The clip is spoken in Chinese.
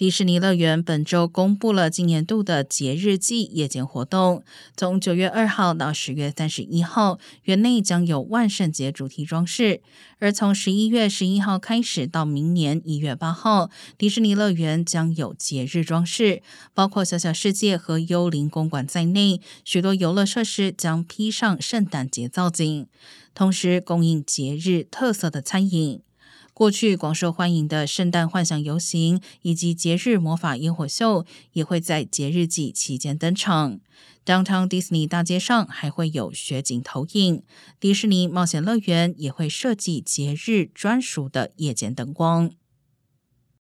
迪士尼乐园本周公布了今年度的节日季夜间活动，从九月二号到十月三十一号，园内将有万圣节主题装饰；而从十一月十一号开始到明年一月八号，迪士尼乐园将有节日装饰，包括小小世界和幽灵公馆在内，许多游乐设施将披上圣诞节造景，同时供应节日特色的餐饮。过去广受欢迎的圣诞幻想游行以及节日魔法烟火秀也会在节日季期间登场。Downtown Disney 大街上还会有雪景投影，迪士尼冒险乐园也会设计节日专属的夜间灯光。